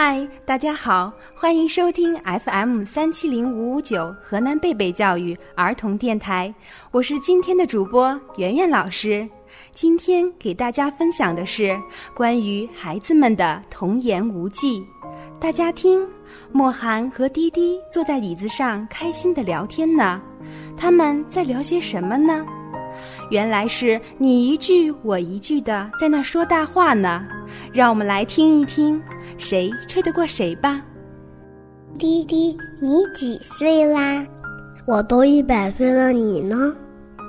嗨，大家好，欢迎收听 FM 三七零五五九河南贝贝教育儿童电台，我是今天的主播圆圆老师。今天给大家分享的是关于孩子们的童言无忌。大家听，莫涵和滴滴坐在椅子上开心的聊天呢，他们在聊些什么呢？原来是你一句我一句的在那说大话呢，让我们来听一听，谁吹得过谁吧。滴滴，你几岁啦？我都一百岁了，你呢？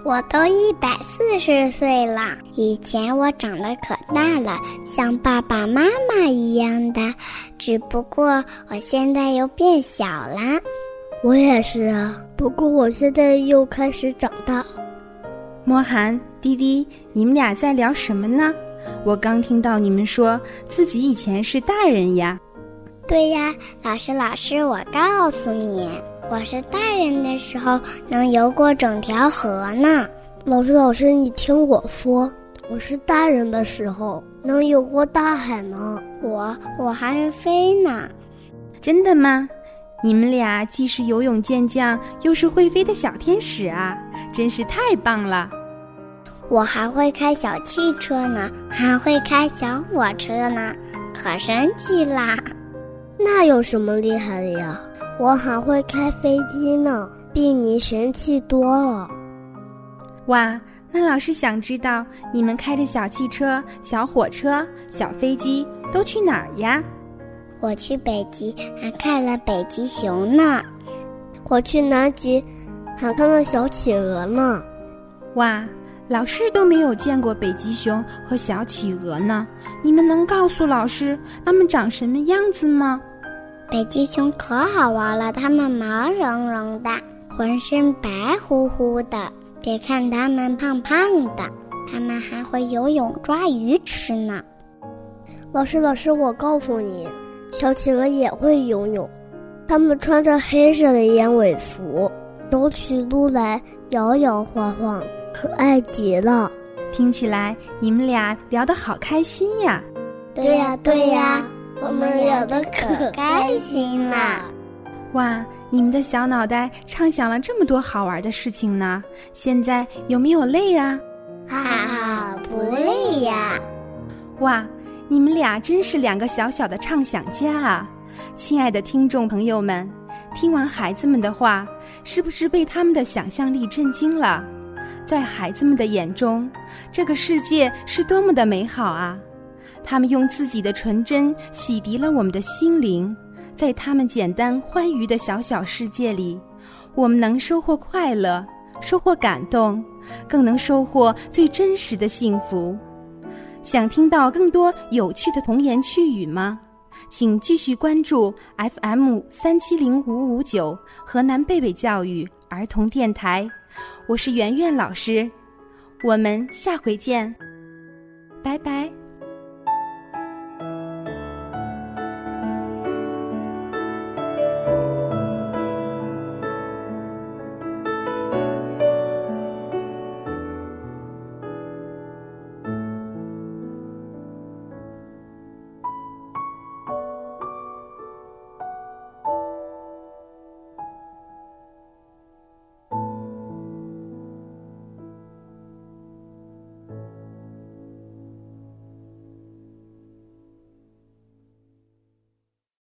我都一百四十岁了。以前我长得可大了，像爸爸妈妈一样的，只不过我现在又变小啦。我也是啊，不过我现在又开始长大。莫涵、滴滴，你们俩在聊什么呢？我刚听到你们说自己以前是大人呀。对呀，老师，老师，我告诉你，我是大人的时候能游过整条河呢。老师，老师，你听我说，我是大人的时候能游过大海呢。我我还会飞呢。真的吗？你们俩既是游泳健将，又是会飞的小天使啊，真是太棒了！我还会开小汽车呢，还会开小火车呢，可神奇啦！那有什么厉害的呀？我还会开飞机呢，比你神气多了。哇，那老师想知道你们开的小汽车、小火车、小飞机都去哪儿呀？我去北极还看了北极熊呢，我去南极还看了小企鹅呢。哇！老师都没有见过北极熊和小企鹅呢，你们能告诉老师它们长什么样子吗？北极熊可好玩了，它们毛茸茸的，浑身白乎乎的。别看它们胖胖的，它们还会游泳抓鱼吃呢。老师，老师，我告诉你，小企鹅也会游泳，它们穿着黑色的燕尾服，走起路来摇摇晃晃。可爱极了，听起来你们俩聊得好开心呀！对呀对呀，我们聊得可开心了。哇，你们的小脑袋畅想了这么多好玩的事情呢，现在有没有累啊？哈哈，不累呀！哇，你们俩真是两个小小的畅想家啊！亲爱的听众朋友们，听完孩子们的话，是不是被他们的想象力震惊了？在孩子们的眼中，这个世界是多么的美好啊！他们用自己的纯真洗涤了我们的心灵，在他们简单欢愉的小小世界里，我们能收获快乐，收获感动，更能收获最真实的幸福。想听到更多有趣的童言趣语吗？请继续关注 FM 三七零五五九河南贝贝教育儿童电台。我是圆圆老师，我们下回见，拜拜。